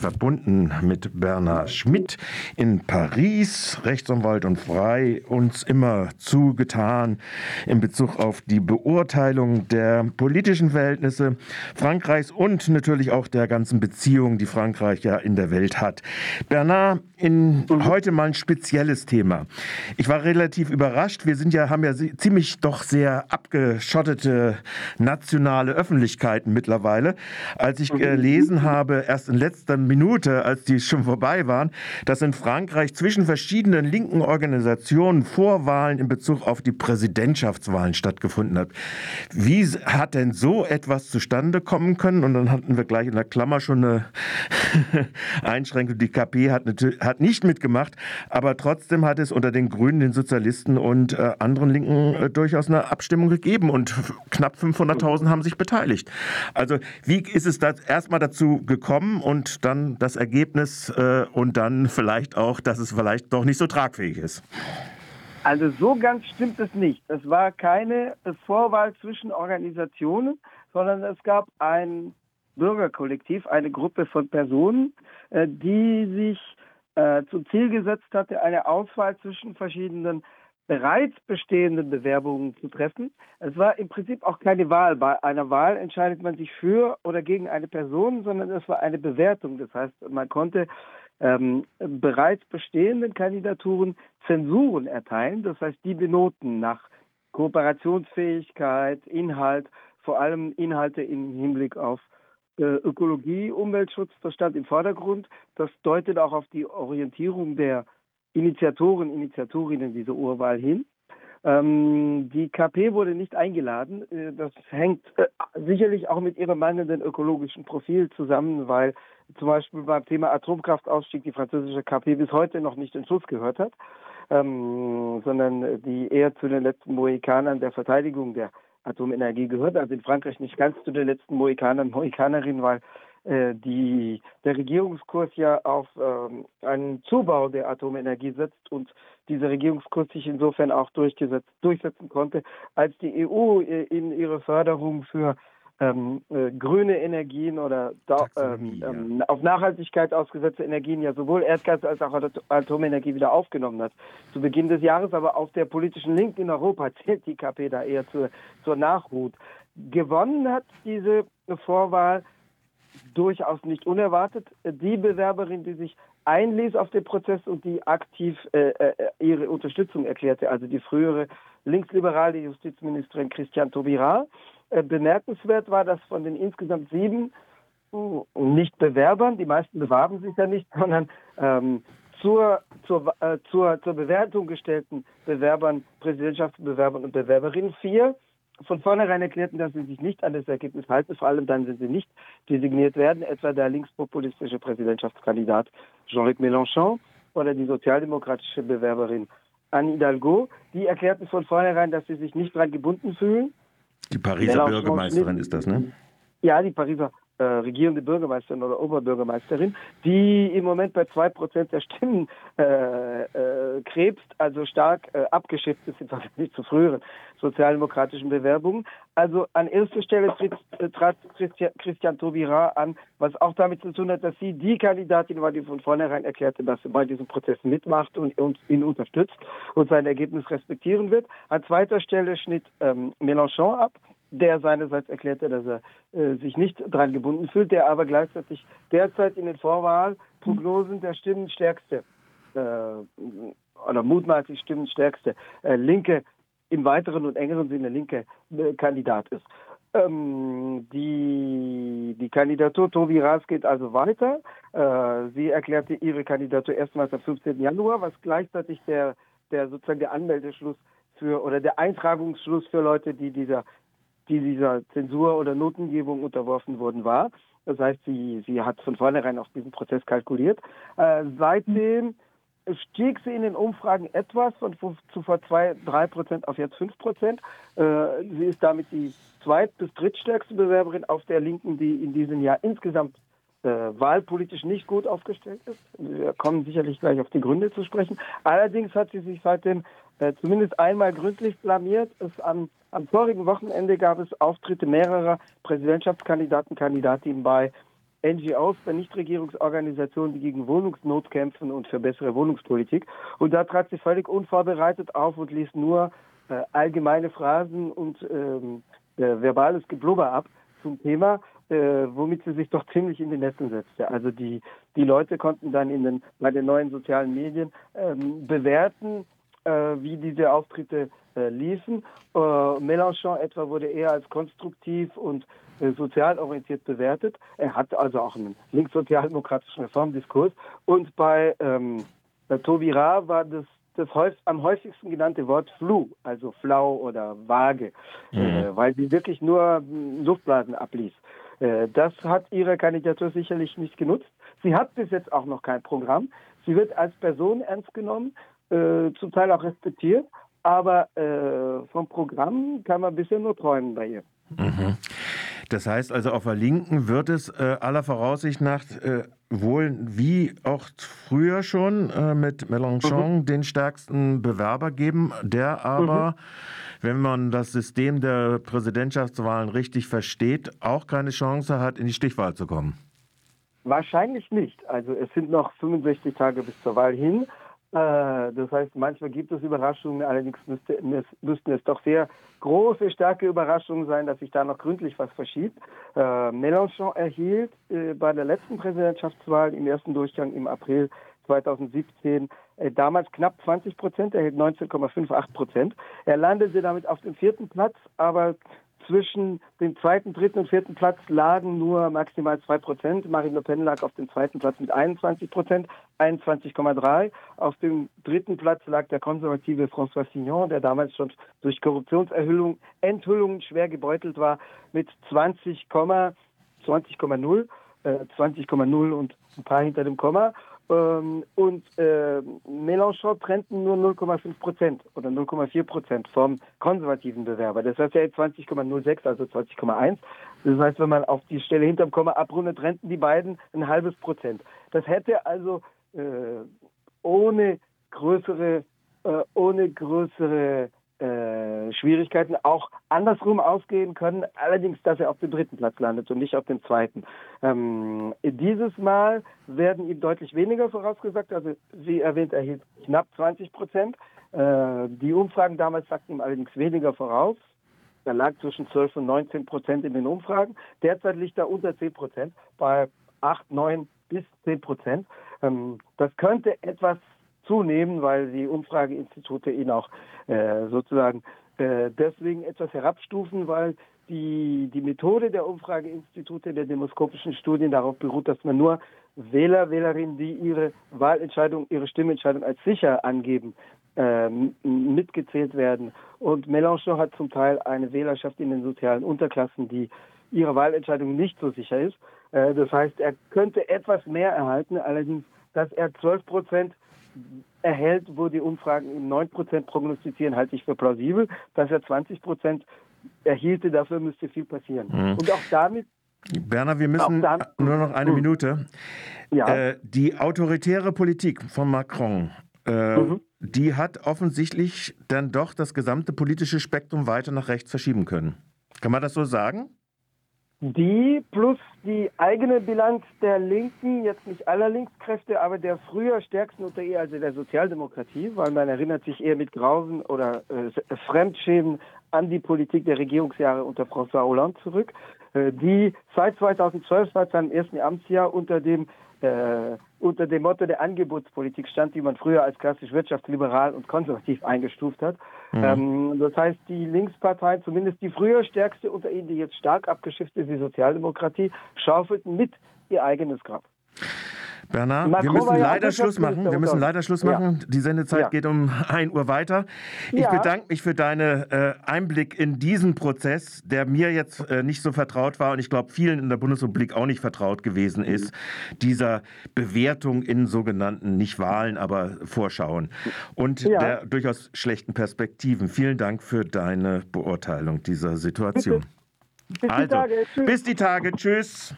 verbunden mit Bernhard Schmidt in Paris, Rechtsanwalt und frei, uns immer zugetan in Bezug auf die Beurteilung der politischen Verhältnisse Frankreichs und natürlich auch der ganzen Beziehungen, die Frankreich ja in der Welt hat. Bernhard, in mhm. heute mal ein spezielles Thema. Ich war relativ überrascht. Wir sind ja, haben ja ziemlich doch sehr abgeschottete nationale Öffentlichkeiten mittlerweile. Als ich mhm. gelesen habe, erst in letzter Minute, als die schon vorbei waren, dass in Frankreich zwischen verschiedenen linken Organisationen Vorwahlen in Bezug auf die Präsidentschaftswahlen stattgefunden hat. Wie hat denn so etwas zustande kommen können? Und dann hatten wir gleich in der Klammer schon eine Einschränkung. Die KP hat, hat nicht mitgemacht, aber trotzdem hat es unter den Grünen, den Sozialisten und äh, anderen Linken äh, durchaus eine Abstimmung gegeben und knapp 500.000 haben sich beteiligt. Also wie ist es da erstmal dazu gekommen und dann das Ergebnis äh, und dann vielleicht auch, dass es vielleicht doch nicht so tragfähig ist? Also so ganz stimmt es nicht. Es war keine Vorwahl zwischen Organisationen, sondern es gab ein Bürgerkollektiv, eine Gruppe von Personen, äh, die sich äh, zum Ziel gesetzt hatte, eine Auswahl zwischen verschiedenen bereits bestehenden Bewerbungen zu treffen. Es war im Prinzip auch keine Wahl. Bei einer Wahl entscheidet man sich für oder gegen eine Person, sondern es war eine Bewertung. Das heißt, man konnte ähm, bereits bestehenden Kandidaturen Zensuren erteilen, das heißt die benoten nach Kooperationsfähigkeit, Inhalt, vor allem Inhalte im Hinblick auf äh, Ökologie, Umweltschutz, das stand im Vordergrund. Das deutet auch auf die Orientierung der Initiatoren, Initiatorinnen dieser Urwahl hin. Ähm, die KP wurde nicht eingeladen. Äh, das hängt äh, sicherlich auch mit ihrem mangelnden ökologischen Profil zusammen, weil zum Beispiel beim Thema Atomkraftausstieg die französische KP bis heute noch nicht den Schluss gehört hat, ähm, sondern die eher zu den letzten Mohikanern der Verteidigung der Atomenergie gehört. Also in Frankreich nicht ganz zu den letzten Mohikanern, Mohikanerinnen, weil die, der Regierungskurs ja auf ähm, einen Zubau der Atomenergie setzt und dieser Regierungskurs sich insofern auch durchsetzen konnte, als die EU äh, in ihre Förderung für ähm, äh, grüne Energien oder da, ähm, ähm, auf Nachhaltigkeit ausgesetzte Energien ja sowohl Erdgas als auch Atomenergie wieder aufgenommen hat. Zu Beginn des Jahres aber auf der politischen Linken in Europa zählt die KP da eher zur, zur Nachhut. Gewonnen hat diese Vorwahl durchaus nicht unerwartet. Die Bewerberin, die sich einließ auf den Prozess und die aktiv äh, äh, ihre Unterstützung erklärte, also die frühere linksliberale Justizministerin Christiane Taubira. Äh, bemerkenswert war, dass von den insgesamt sieben uh, nicht Bewerbern, die meisten bewarben sich ja nicht, sondern ähm, zur, zur, äh, zur, zur Bewertung gestellten Bewerbern, Präsidentschaftsbewerbern und Bewerberinnen vier von vornherein erklärten, dass sie sich nicht an das Ergebnis halten, vor allem dann, wenn sie nicht designiert werden, etwa der linkspopulistische Präsidentschaftskandidat Jean-Luc Mélenchon oder die sozialdemokratische Bewerberin Anne Hidalgo. Die erklärten von vornherein, dass sie sich nicht daran gebunden fühlen. Die Pariser Bürgermeisterin ist das, ne? Ja, die Pariser äh, regierende Bürgermeisterin oder Oberbürgermeisterin, die im Moment bei zwei Prozent der Stimmen äh, äh, krebst, also stark äh, abgeschifft ist im Vergleich zu früheren sozialdemokratischen Bewerbungen. Also an erster Stelle tritt, äh, trat Christian, Christian Taubira an, was auch damit zu tun hat, dass sie die Kandidatin war, die von vornherein erklärte, dass sie bei diesem Prozess mitmacht und, und ihn unterstützt und sein Ergebnis respektieren wird. An zweiter Stelle schnitt ähm, Mélenchon ab der seinerseits erklärte, dass er äh, sich nicht daran gebunden fühlt, der aber gleichzeitig derzeit in den Vorwahlprognosen der stimmenstärkste äh, oder mutmaßlich stimmenstärkste äh, linke, im weiteren und engeren Sinne linke äh, Kandidat ist. Ähm, die, die Kandidatur Tobi Ras geht also weiter. Äh, sie erklärte ihre Kandidatur erstmals am 15. Januar, was gleichzeitig der, der sozusagen der Anmeldeschluss für oder der Eintragungsschluss für Leute, die dieser die dieser Zensur oder Notengebung unterworfen worden war. Das heißt, sie, sie hat von vornherein auch diesen Prozess kalkuliert. Äh, seitdem stieg sie in den Umfragen etwas von zuvor zwei, drei Prozent auf jetzt fünf Prozent. Äh, sie ist damit die zweit- bis drittstärkste Bewerberin auf der Linken, die in diesem Jahr insgesamt äh, wahlpolitisch nicht gut aufgestellt ist. Wir kommen sicherlich gleich auf die Gründe zu sprechen. Allerdings hat sie sich seitdem äh, zumindest einmal gründlich blamiert. Es am, am vorigen Wochenende gab es Auftritte mehrerer Präsidentschaftskandidaten, Kandidatinnen bei NGOs, bei Nichtregierungsorganisationen, die gegen Wohnungsnot kämpfen und für bessere Wohnungspolitik. Und da trat sie völlig unvorbereitet auf und ließ nur äh, allgemeine Phrasen und ähm, äh, verbales Geblubber ab zum Thema, äh, womit sie sich doch ziemlich in die Nesseln setzte. Also die, die Leute konnten dann in den, bei den neuen sozialen Medien ähm, bewerten, wie diese Auftritte äh, liefen. Äh, Mélenchon etwa wurde eher als konstruktiv und äh, sozial orientiert bewertet. Er hat also auch einen linkssozialdemokratischen Reformdiskurs. Und bei ähm, Tobi Ra war das das häufig, am häufigsten genannte Wort Flu, also flau oder vage, mhm. äh, weil sie wirklich nur Luftblasen abließ. Äh, das hat ihre Kandidatur sicherlich nicht genutzt. Sie hat bis jetzt auch noch kein Programm. Sie wird als Person ernst genommen, äh, zum Teil auch respektiert, aber äh, vom Programm kann man bisher nur träumen bei ihr. Mhm. Das heißt also, auf der Linken wird es äh, aller Voraussicht nach äh, wohl wie auch früher schon äh, mit Mélenchon mhm. den stärksten Bewerber geben, der aber, mhm. wenn man das System der Präsidentschaftswahlen richtig versteht, auch keine Chance hat, in die Stichwahl zu kommen. Wahrscheinlich nicht. Also es sind noch 65 Tage bis zur Wahl hin. Äh, das heißt, manchmal gibt es Überraschungen, allerdings müsste, müssten es doch sehr große, starke Überraschungen sein, dass sich da noch gründlich was verschiebt. Äh, Mélenchon erhielt äh, bei der letzten Präsidentschaftswahl im ersten Durchgang im April 2017 äh, damals knapp 20 Prozent, erhielt 19,58 Prozent. Er landete damit auf dem vierten Platz, aber zwischen dem zweiten, dritten und vierten Platz lagen nur maximal zwei Prozent. Marine Le Pen lag auf dem zweiten Platz mit 21 Prozent, 21,3. Auf dem dritten Platz lag der konservative François Signon, der damals schon durch Korruptionsenthüllungen Enthüllungen schwer gebeutelt war, mit 20,0 20,0 äh, 20,0 und ein paar hinter dem Komma. Ähm, und äh, Mélenchon trennten nur 0,5 Prozent oder 0,4 Prozent vom konservativen Bewerber. Das heißt ja 20,06, also 20,1. Das heißt, wenn man auf die Stelle hinterm Komma abrundet, trennten die beiden ein halbes Prozent. Das hätte also äh, ohne größere, äh, ohne größere äh, Schwierigkeiten auch andersrum ausgehen können, allerdings, dass er auf dem dritten Platz landet und nicht auf dem zweiten. Ähm, dieses Mal werden ihm deutlich weniger vorausgesagt, also wie erwähnt, er hielt knapp 20 Prozent. Äh, die Umfragen damals sagten ihm allerdings weniger voraus. Er lag zwischen 12 und 19 Prozent in den Umfragen. Derzeit liegt er unter 10 Prozent, bei 8, 9 bis 10 Prozent. Ähm, das könnte etwas zunehmen, weil die Umfrageinstitute ihn auch äh, sozusagen äh, deswegen etwas herabstufen, weil die, die Methode der Umfrageinstitute, der demoskopischen Studien darauf beruht, dass man nur Wähler, Wählerinnen, die ihre Wahlentscheidung, ihre Stimmentscheidung als sicher angeben, äh, mitgezählt werden. Und Mélenchon hat zum Teil eine Wählerschaft in den sozialen Unterklassen, die ihre Wahlentscheidung nicht so sicher ist. Äh, das heißt, er könnte etwas mehr erhalten, allerdings, dass er 12 Prozent erhält, wo die Umfragen ihm 9% prognostizieren, halte ich für plausibel. Dass er 20% erhielte, dafür müsste viel passieren. Mhm. Und auch damit Berner, wir müssen dann, nur noch eine mhm. Minute. Ja. Äh, die autoritäre Politik von Macron, äh, mhm. die hat offensichtlich dann doch das gesamte politische Spektrum weiter nach rechts verschieben können. Kann man das so sagen? Die plus die eigene Bilanz der Linken, jetzt nicht aller Linkskräfte, aber der früher stärksten unter ihr, also der Sozialdemokratie, weil man erinnert sich eher mit Grausen oder äh, Fremdschämen an die Politik der Regierungsjahre unter François Hollande zurück, äh, die seit 2012, seit seinem ersten Amtsjahr unter dem äh, unter dem Motto der Angebotspolitik stand, die man früher als klassisch wirtschaftsliberal und konservativ eingestuft hat. Mhm. Ähm, das heißt, die Linkspartei, zumindest die früher stärkste unter ihnen, die jetzt stark abgeschifft ist, die Sozialdemokratie, schaufelten mit ihr eigenes Grab. Bernard, Macron wir müssen leider Schluss machen. Wir müssen leider Schluss machen. Ja. Die Sendezeit ja. geht um 1 Uhr weiter. Ich ja. bedanke mich für deinen äh, Einblick in diesen Prozess, der mir jetzt äh, nicht so vertraut war und ich glaube vielen in der Bundesrepublik auch nicht vertraut gewesen ist, mhm. dieser Bewertung in sogenannten nicht Wahlen, aber Vorschauen und der durchaus schlechten Perspektiven. Vielen Dank für deine Beurteilung dieser Situation. Bitte. Bis also, die Tage. Tschüss. Bis die Tage. Tschüss.